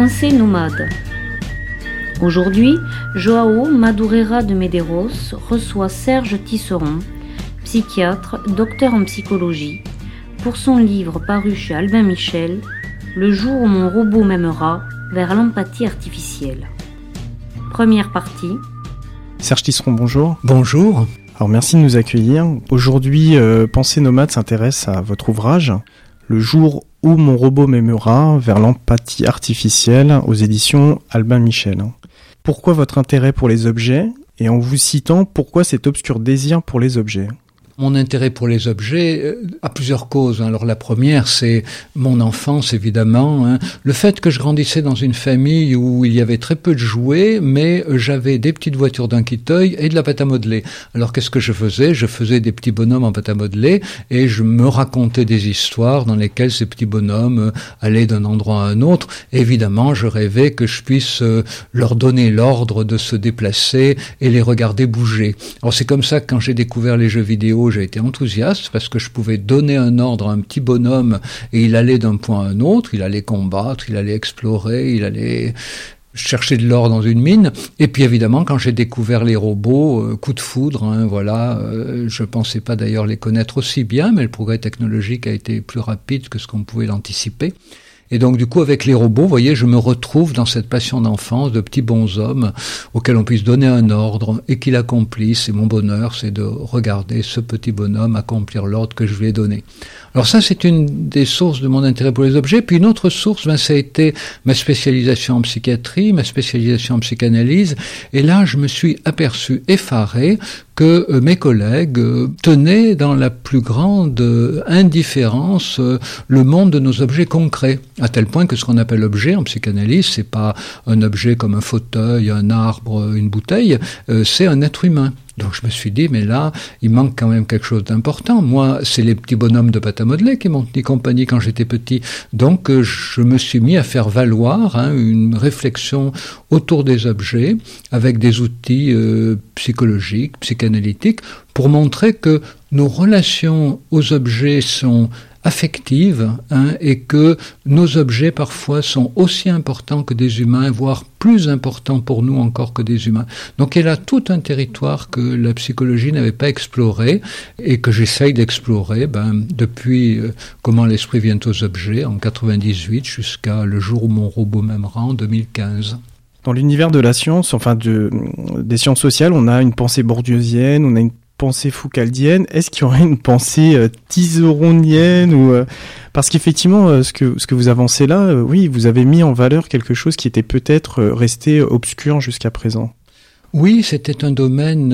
Pensée nomade. Aujourd'hui, Joao Madureira de Medeiros reçoit Serge Tisseron, psychiatre, docteur en psychologie, pour son livre paru chez Albin Michel, Le jour où mon robot m'aimera, vers l'empathie artificielle. Première partie. Serge Tisseron, bonjour. Bonjour. Alors merci de nous accueillir. Aujourd'hui, euh, Pensée nomade s'intéresse à votre ouvrage, Le jour où mon robot m'aimera, vers l'empathie artificielle, aux éditions Albin Michel. Pourquoi votre intérêt pour les objets? Et en vous citant, pourquoi cet obscur désir pour les objets? Mon intérêt pour les objets euh, a plusieurs causes. Alors la première, c'est mon enfance, évidemment. Hein. Le fait que je grandissais dans une famille où il y avait très peu de jouets, mais j'avais des petites voitures d'un quiteuil et de la pâte à modeler. Alors qu'est-ce que je faisais? Je faisais des petits bonhommes en pâte à modeler et je me racontais des histoires dans lesquelles ces petits bonhommes euh, allaient d'un endroit à un autre. évidemment, je rêvais que je puisse euh, leur donner l'ordre de se déplacer et les regarder bouger. Alors c'est comme ça que quand j'ai découvert les jeux vidéo, j'ai été enthousiaste parce que je pouvais donner un ordre à un petit bonhomme et il allait d'un point à un autre, il allait combattre, il allait explorer, il allait chercher de l'or dans une mine. Et puis évidemment, quand j'ai découvert les robots, euh, coup de foudre, hein, voilà, euh, je pensais pas d'ailleurs les connaître aussi bien, mais le progrès technologique a été plus rapide que ce qu'on pouvait l'anticiper. Et donc, du coup, avec les robots, vous voyez, je me retrouve dans cette passion d'enfance de petits bonshommes auxquels on puisse donner un ordre et qu'il accomplisse. Et mon bonheur, c'est de regarder ce petit bonhomme accomplir l'ordre que je lui ai donné. Alors ça, c'est une des sources de mon intérêt pour les objets. Puis une autre source, ben, ça a été ma spécialisation en psychiatrie, ma spécialisation en psychanalyse. Et là, je me suis aperçu effaré que euh, mes collègues euh, tenaient dans la plus grande euh, indifférence le monde de nos objets concrets, à tel point que ce qu'on appelle objet en psychanalyse, c'est pas un objet comme un fauteuil, un arbre, une bouteille, c'est un être humain. Donc je me suis dit, mais là, il manque quand même quelque chose d'important. Moi, c'est les petits bonhommes de pâte à modeler qui m'ont tenu compagnie quand j'étais petit. Donc euh, je me suis mis à faire valoir hein, une réflexion autour des objets avec des outils euh, psychologiques, psychanalytiques, pour montrer que nos relations aux objets sont affective hein, et que nos objets parfois sont aussi importants que des humains, voire plus importants pour nous encore que des humains. Donc y a tout un territoire que la psychologie n'avait pas exploré et que j'essaye d'explorer ben, depuis euh, comment l'esprit vient aux objets en 98 jusqu'à le jour où mon robot m'aimera en 2015. Dans l'univers de la science, enfin de, des sciences sociales, on a une pensée bourdieusienne, on a une pensée foucaldienne, est-ce qu'il y aurait une pensée euh, ou euh, parce qu'effectivement euh, ce que ce que vous avancez là, euh, oui, vous avez mis en valeur quelque chose qui était peut-être resté obscur jusqu'à présent. Oui, c'était un domaine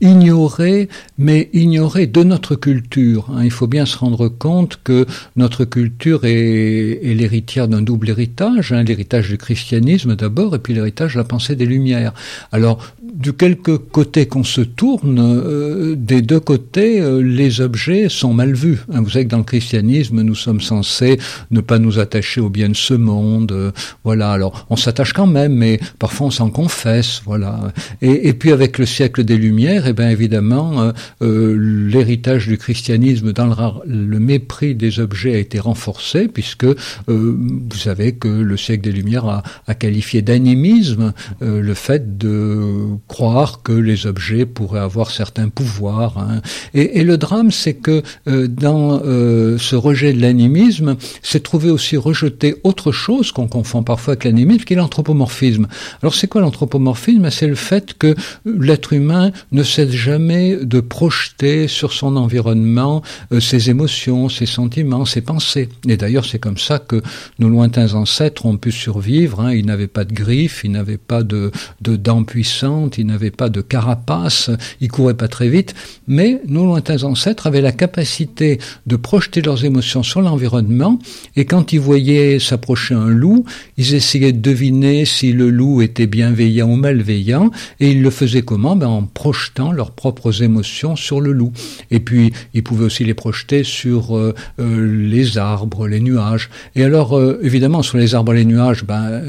ignoré, mais ignoré de notre culture. Hein. Il faut bien se rendre compte que notre culture est, est l'héritière d'un double héritage, hein, l'héritage du christianisme d'abord, et puis l'héritage de la pensée des Lumières. Alors, du quelque côté qu'on se tourne, euh, des deux côtés, euh, les objets sont mal vus. Hein, vous savez que dans le christianisme, nous sommes censés ne pas nous attacher au bien de ce monde. Euh, voilà. Alors, on s'attache quand même, mais parfois on s'en confesse. Voilà. Et, et, puis avec le siècle des Lumières, eh bien évidemment, l'héritage du christianisme dans le, mépris des objets a été renforcé, puisque vous savez que le siècle des Lumières a, qualifié d'animisme le fait de croire que les objets pourraient avoir certains pouvoirs. Hein. Et, et, le drame, c'est que euh, dans euh, ce rejet de l'animisme, c'est trouvé aussi rejeté autre chose qu'on confond parfois avec l'animisme, qui est l'anthropomorphisme. Alors c'est quoi l'anthropomorphisme? C'est le fait que l'être humain ne jamais de projeter sur son environnement euh, ses émotions, ses sentiments, ses pensées. Et d'ailleurs, c'est comme ça que nos lointains ancêtres ont pu survivre. Hein. Ils n'avaient pas de griffes, ils n'avaient pas de, de dents puissantes, ils n'avaient pas de carapace, ils couraient pas très vite, mais nos lointains ancêtres avaient la capacité de projeter leurs émotions sur l'environnement, et quand ils voyaient s'approcher un loup, ils essayaient de deviner si le loup était bienveillant ou malveillant, et ils le faisaient comment? Ben, En projetant leurs propres émotions sur le loup. Et puis, ils pouvaient aussi les projeter sur euh, euh, les arbres, les nuages. Et alors, euh, évidemment, sur les arbres et les nuages, ben,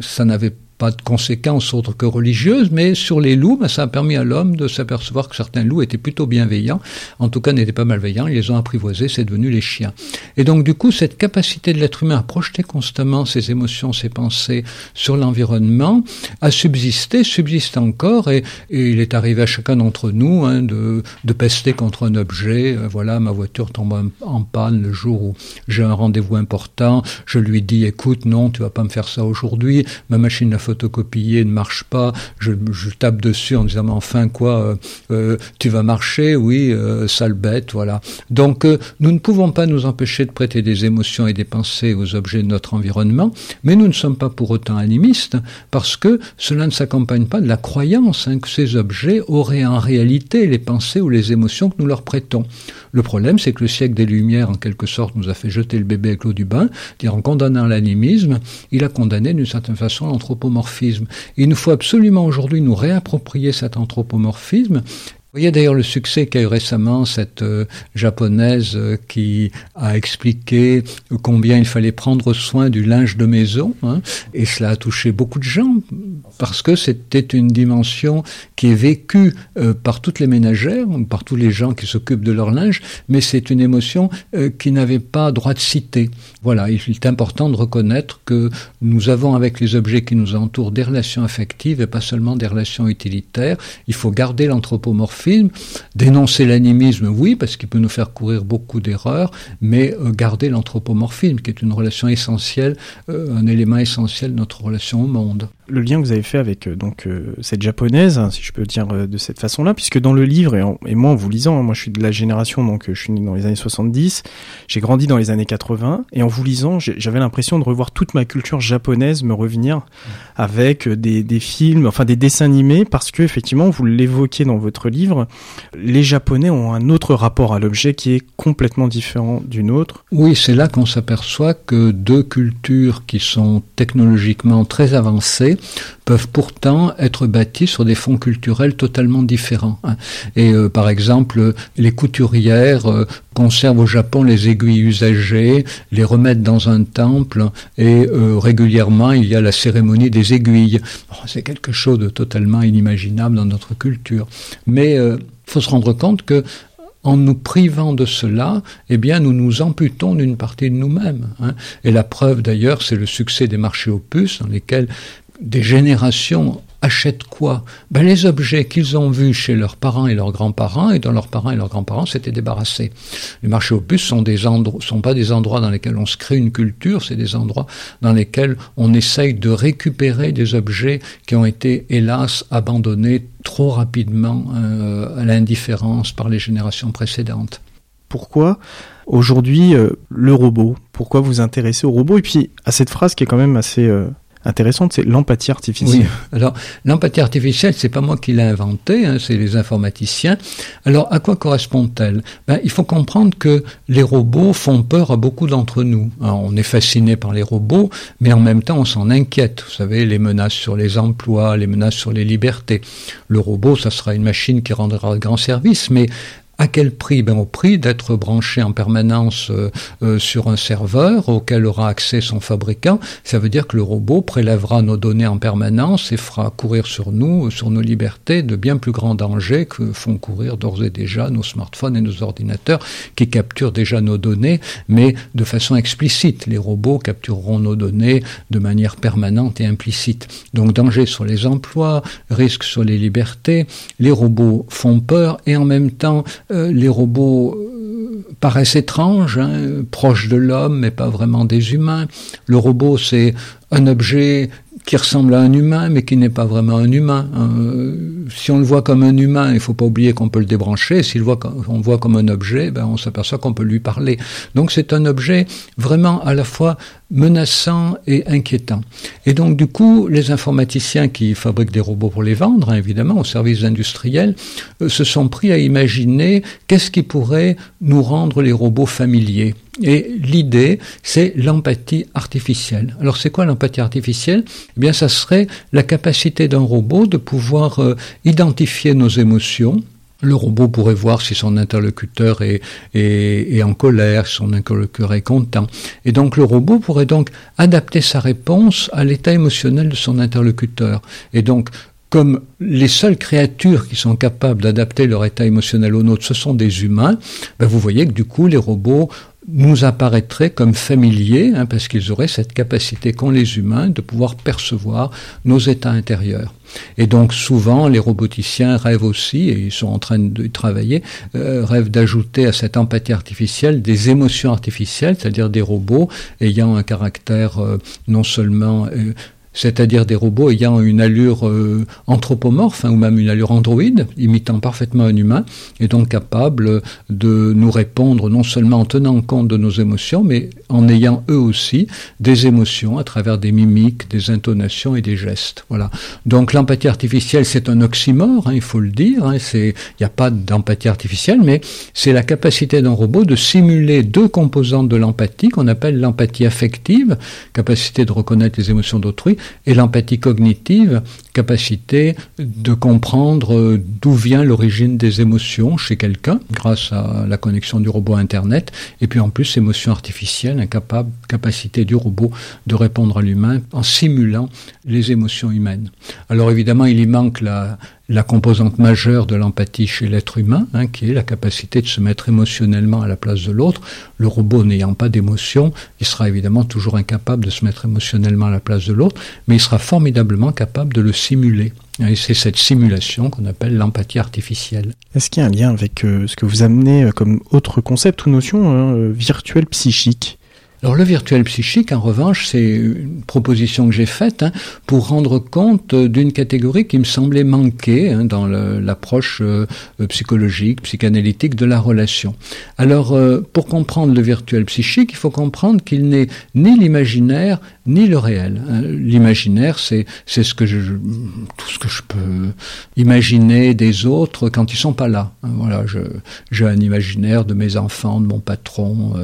ça n'avait pas de conséquences autres que religieuses, mais sur les loups, ben, ça a permis à l'homme de s'apercevoir que certains loups étaient plutôt bienveillants, en tout cas n'étaient pas malveillants, ils les ont apprivoisés, c'est devenu les chiens. Et donc du coup, cette capacité de l'être humain à projeter constamment ses émotions, ses pensées sur l'environnement a subsisté, subsiste encore, et, il est arrivé à chacun d'entre nous hein, de, de pester contre un objet. Euh, voilà, ma voiture tombe en panne le jour où j'ai un rendez-vous important, je lui dis écoute, non, tu vas pas me faire ça aujourd'hui, ma machine à photocopier ne marche pas, je, tape dessus en disant mais enfin quoi, euh, euh, tu vas marcher, oui, sale bête, voilà. Donc nous ne pouvons pas nous empêcher de prêter des émotions et des pensées aux objets de notre environnement, mais nous ne sommes pas pour autant animistes parce que cela ne s'accompagne pas de la croyance hein, que ces objets auraient en réalité les pensées ou les émotions que nous leur prêtons. Le problème, c'est que le siècle des Lumières, en quelque sorte, nous a fait jeter le bébé avec l'eau du bain, dire en condamnant l'animisme, il a condamné d'une certaine façon l'anthropomorphisme. Il nous faut absolument aujourd'hui nous réapproprier cet anthropomorphisme voyez d'ailleurs le succès qu'a eu récemment cette euh, japonaise euh, qui a expliqué combien il fallait prendre soin du linge de maison, hein, et cela a touché beaucoup de gens parce que c'était une dimension qui est vécue euh, par toutes les ménagères, par tous les gens qui s'occupent de leur linge, mais c'est une émotion qui n'avait pas droit de citer. Voilà, il est important de reconnaître que nous avons avec les objets qui nous entourent des relations affectives et pas seulement des relations utilitaires. Il faut garder l'anthropomorphisme Dénoncer l'animisme, oui, parce qu'il peut nous faire courir beaucoup d'erreurs, mais euh, garder l'anthropomorphisme, qui est une relation essentielle, euh, un élément essentiel de notre relation au monde. Le lien que vous avez fait avec euh, donc cette japonaise, hein, si je peux dire de cette façon-là, puisque dans le livre et, moi en vous lisant, hein, moi je suis de la génération donc je suis né dans les années 70, j'ai grandi dans les années 80 et en vous lisant, j'avais l'impression de revoir toute ma culture japonaise me revenir avec des, des films, enfin des dessins animés, parce que effectivement vous l'évoquez dans votre livre, les Japonais ont un autre rapport à l'objet qui est complètement différent d'une autre. Oui, c'est là qu'on s'aperçoit que deux cultures qui sont technologiquement très avancées peuvent pourtant être bâtis sur des fonds culturels totalement différents. Hein. Et euh, par exemple, les couturières euh, conservent au Japon les aiguilles usagées, les remettent dans un temple et euh, régulièrement il y a la cérémonie des aiguilles. C'est quelque chose de totalement inimaginable dans notre culture. Mais il faut se rendre compte que en nous privant de cela, eh bien, nous nous amputons d'une partie de nous-mêmes. Hein. Et la preuve, d'ailleurs, c'est le succès des marchés opus, dans lesquels des générations achètent quoi? Ben, Les objets qu'ils ont vus chez leurs parents et leurs grands-parents et dont leurs parents et leurs grands-parents s'étaient débarrassés. Les marchés opus sont des sont pas des endroits dans lesquels on se crée une culture, c'est des endroits dans lesquels on essaye de récupérer des objets qui ont été hélas abandonnés trop rapidement euh, à l'indifférence par les générations précédentes. Pourquoi aujourd'hui euh, le robot? Pourquoi vous intéressez au robot? Et puis à cette phrase qui est quand même assez euh, intéressante, c'est l'empathie artificielle. Alors, l'empathie artificielle, c'est pas moi qui l'ai inventée, hein, c'est les informaticiens. Alors, à quoi correspond-elle? Ben, Il faut comprendre que les robots font peur à beaucoup d'entre nous. on est fasciné par les robots, mais en même temps, on s'en inquiète. Vous savez, les menaces sur les emplois, les menaces sur les libertés. Le robot, ça sera une machine qui rendra de grands services, mais à quel prix? Ben, Au prix d'être branché en permanence euh, euh, sur un serveur auquel aura accès son fabricant. Ça veut dire que le robot prélèvera nos données en permanence et fera courir sur nous, sur nos libertés, de bien plus grands dangers que font courir d'ores et déjà nos smartphones et nos ordinateurs qui capturent déjà nos données, mais de façon explicite. Les robots captureront nos données de manière permanente et implicite. Donc danger sur les emplois, risque sur les libertés. Les robots font peur et en même temps euh, les robots euh, paraissent étranges, hein, proches de l'homme, mais pas vraiment des humains. Le robot, c'est un objet qui ressemble à un humain, mais qui n'est pas vraiment un humain. Euh, si on le voit comme un humain, il ne faut pas oublier qu'on peut le débrancher. Si on le voit comme un objet, ben on s'aperçoit qu'on peut lui parler. Donc c'est un objet vraiment à la fois menaçant et inquiétant. Et donc du coup, les informaticiens qui fabriquent des robots pour les vendre, hein, évidemment, aux services industriels, euh, se sont pris à imaginer qu'est-ce qui pourrait nous rendre les robots familiers. Et l'idée, c'est l'empathie artificielle. Alors c'est quoi l'empathie artificielle? Eh bien, ça serait la capacité d'un robot de pouvoir euh, identifier nos émotions, Le robot pourrait voir si son interlocuteur est, en colère, si son interlocuteur est content. Et donc le robot pourrait donc adapter sa réponse à l'état émotionnel de son interlocuteur. Et donc comme les seules créatures qui sont capables d'adapter leur état émotionnel au nôtre, ce sont des humains, ben vous voyez que du coup les robots nous apparaîtraient comme familiers, hein, parce qu'ils auraient cette capacité qu'ont les humains de pouvoir percevoir nos états intérieurs. Et donc souvent, les roboticiens rêvent aussi, et ils sont en train de travailler, euh, rêvent d'ajouter à cette empathie artificielle des émotions artificielles, c'est-à-dire des robots ayant un caractère euh, non seulement euh, c'est-à-dire des robots ayant une allure euh, anthropomorphe hein, ou même une allure androïde, imitant parfaitement un humain, et donc capable de nous répondre non seulement en tenant compte de nos émotions, mais en ayant eux aussi des émotions à travers des mimiques, des intonations et des gestes. Voilà. Donc l'empathie artificielle, c'est un oxymore, hein, il faut le dire. Hein, il n'y a pas d'empathie artificielle, mais c'est la capacité d'un robot de simuler deux composantes de l'empathie qu'on appelle l'empathie affective, capacité de reconnaître les émotions d'autrui, et l'empathie cognitive, capacité de comprendre d'où vient l'origine des émotions chez quelqu'un grâce à la connexion du robot à Internet, et puis en plus émotion artificielle, capacité du robot de répondre à l'humain en simulant les émotions humaines. Alors évidemment, il y manque la, la composante majeure de l'empathie chez l'être humain, hein, qui est la capacité de se mettre émotionnellement à la place de l'autre. Le robot n'ayant pas d'émotion, il sera évidemment toujours incapable de se mettre émotionnellement à la place de l'autre, mais il sera formidablement capable de le simuler. Et c'est cette simulation qu'on appelle l'empathie artificielle. Est-ce qu'il y a un lien avec euh, ce que vous amenez euh, comme autre concept ou notion hein, euh, virtuelle psychique? Alors le virtuel psychique, en revanche, c'est une proposition que j'ai faite hein, pour rendre compte d'une catégorie qui me semblait manquer hein, dans l'approche euh, psychologique, psychanalytique de la relation. Alors, euh, pour comprendre le virtuel psychique, il faut comprendre qu'il n'est ni l'imaginaire ni le réel. Hein. L'imaginaire, c'est ce que je, tout ce que je peux imaginer des autres quand ils sont pas là. Voilà, j'ai un imaginaire de mes enfants, de mon patron,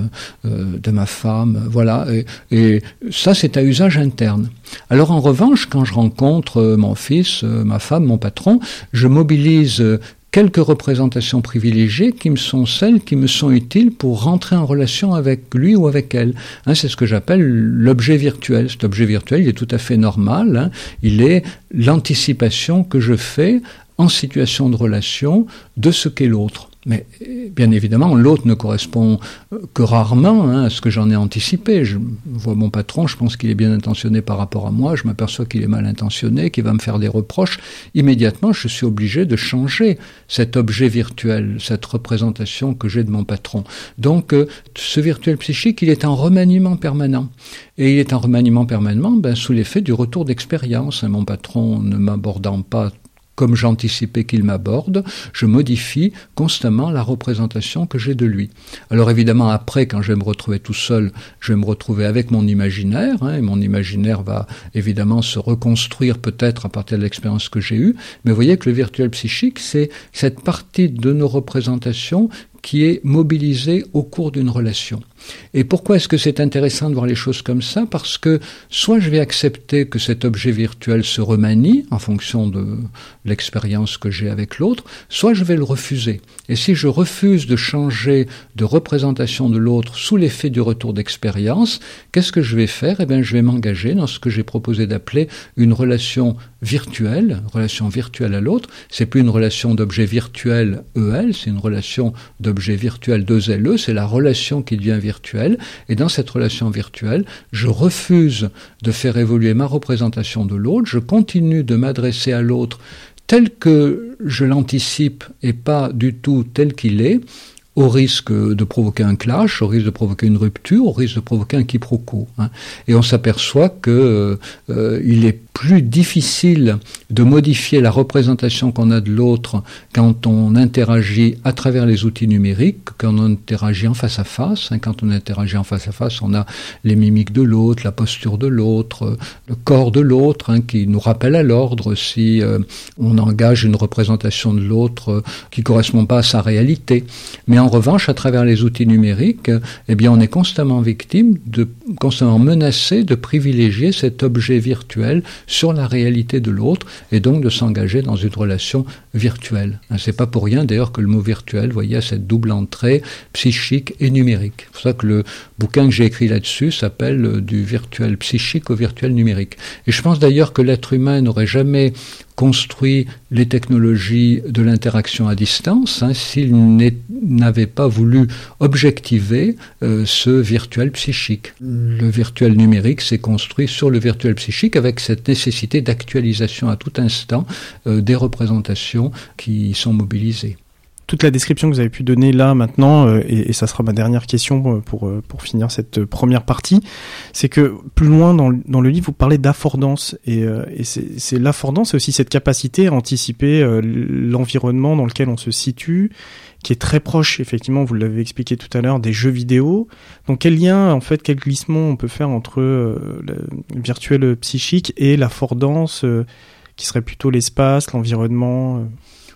euh, de ma femme voilà. Et, ça, c'est à usage interne. Alors en revanche, quand je rencontre euh, mon fils, euh, ma femme, mon patron, je mobilise euh, quelques représentations privilégiées qui me sont celles qui me sont utiles pour rentrer en relation avec lui ou avec elle. Hein, c'est ce que j'appelle l'objet virtuel. Cet objet virtuel, il est tout à fait normal. Hein. Il est l'anticipation que je fais en situation de relation de ce qu'est l'autre. Mais bien évidemment, l'autre ne correspond euh, que rarement hein, à ce que j'en ai anticipé. Je vois mon patron, je pense qu'il est bien intentionné par rapport à moi, je m'aperçois qu'il est mal intentionné, qu'il va me faire des reproches. Immédiatement, je suis obligé de changer cet objet virtuel, cette représentation que j'ai de mon patron. Donc, euh, ce virtuel psychique, il est en remaniement permanent. Et il est en remaniement permanent ben, sous l'effet du retour d'expérience. Mon patron ne m'abordant pas comme j'anticipais qu'il m'aborde, je modifie constamment la représentation que j'ai de lui. Alors évidemment, après, quand je vais me retrouver tout seul, je vais me retrouver avec mon imaginaire, hein, et mon imaginaire va évidemment se reconstruire peut-être à partir de l'expérience que j'ai eue, mais vous voyez que le virtuel psychique, c'est cette partie de nos représentations qui est mobilisée au cours d'une relation. Et pourquoi est-ce que c'est intéressant de voir les choses comme ça? Parce que soit je vais accepter que cet objet virtuel se remanie en fonction de l'expérience que j'ai avec l'autre, soit je vais le refuser. Et si je refuse de changer de représentation de l'autre sous l'effet du retour d'expérience, qu'est-ce que je vais faire? Eh bien, je vais m'engager dans ce que j'ai proposé d'appeler une relation virtuelle, relation virtuelle à l'autre. C'est plus une relation d'objet virtuel EL, c'est une relation d'objet virtuel 2LE, c'est la relation qui devient virtuelle. Et dans cette relation virtuelle, je refuse de faire évoluer ma représentation de l'autre, je continue de m'adresser à l'autre tel que je l'anticipe et pas du tout tel qu'il est, au risque de provoquer un clash, au risque de provoquer une rupture, au risque de provoquer un quiproquo. Hein. Et on s'aperçoit que euh, il est plus difficile de modifier la représentation qu'on a de l'autre quand on interagit à travers les outils numériques, quand on interagit en face à face. Hein. Quand on interagit en face à face, on a les mimiques de l'autre, la posture de l'autre, le corps de l'autre, hein, qui nous rappelle à l'ordre si euh, on engage une représentation de l'autre euh, qui correspond pas à sa réalité. Mais revanche, à travers les outils numériques, eh on est constamment victime constamment menacé de privilégier cet objet virtuel sur la réalité de l'autre et donc de s'engager dans une relation virtuel. Hein, c'est pas pour rien d'ailleurs que le mot virtuel, voyez, a cette double entrée psychique et numérique. C'est pour ça que le bouquin que j'ai écrit là-dessus s'appelle euh, du virtuel psychique au virtuel numérique. Et je pense d'ailleurs que l'être humain n'aurait jamais construit les technologies de l'interaction à distance hein, s'il n'avait pas voulu objectiver euh, ce virtuel psychique. Le virtuel numérique s'est construit sur le virtuel psychique avec cette nécessité d'actualisation à tout instant euh, des représentations qui sont mobilisées toute la description que vous avez pu donner là maintenant, euh, et, et, ça sera ma dernière question euh, pour, euh, pour finir cette première partie, c'est que plus loin dans, dans, le livre, vous parlez d'affordance, et, c'est l'affordance, c'est aussi cette capacité à anticiper l'environnement dans lequel on se situe, qui est très proche, effectivement, vous l'avez expliqué tout à l'heure, des jeux vidéo. Donc quel lien, en fait, quel glissement on peut faire entre le virtuel psychique et l'affordance, qui serait plutôt l'espace, l'environnement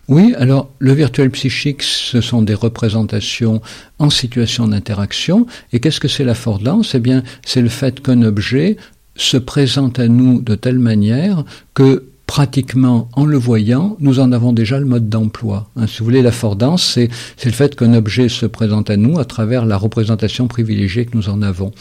oui, alors le virtuel psychique, ce sont des représentations en situation d'interaction. Et qu'est-ce que c'est l'affordance Eh bien, c'est le fait qu'un objet se présente à nous de telle manière que pratiquement en le voyant, nous en avons déjà le mode d'emploi. Hein, si vous voulez, l'affordance, c'est, le fait qu'un objet se présente à nous à travers la représentation privilégiée que nous en avons.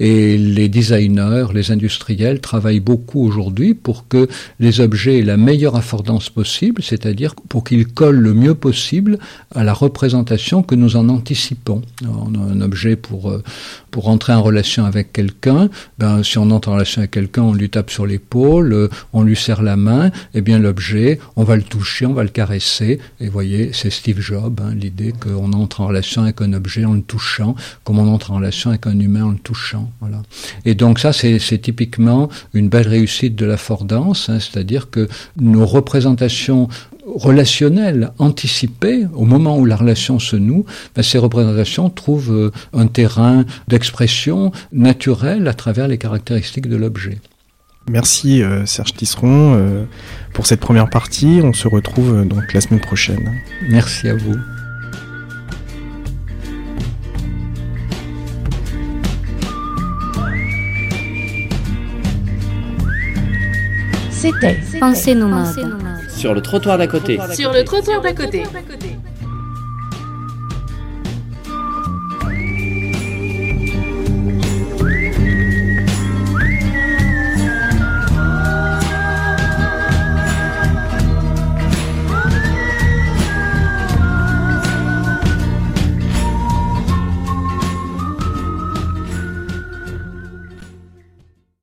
Et les designers, les industriels travaillent beaucoup aujourd'hui pour que les objets aient la meilleure affordance possible, c'est-à-dire pour qu'ils collent le mieux possible à la représentation que nous en anticipons. on a un objet pour, euh, pour entrer en relation avec quelqu'un, ben, si on entre en relation avec quelqu'un, on lui tape sur l'épaule, euh, on lui serre la main, eh bien l'objet, on va le toucher, on va le caresser. Et voyez, c'est Steve Jobs, hein, l'idée qu'on entre en relation avec un objet en le touchant, comme on entre en relation avec un humain en le touchant. Voilà. Et donc ça, c'est typiquement une belle réussite de la Fordance, hein, c'est-à-dire que nos représentations relationnelles anticipées au moment où la relation se noue, ben, ces représentations trouvent euh, un terrain d'expression naturel à travers les caractéristiques de l'objet. Merci euh, Serge Tisseron euh, pour cette première partie. On se retrouve euh, donc la semaine prochaine. Merci à vous. C'était Pensez nomade. Sur le trottoir d'à côté. Sur le trottoir d'à côté.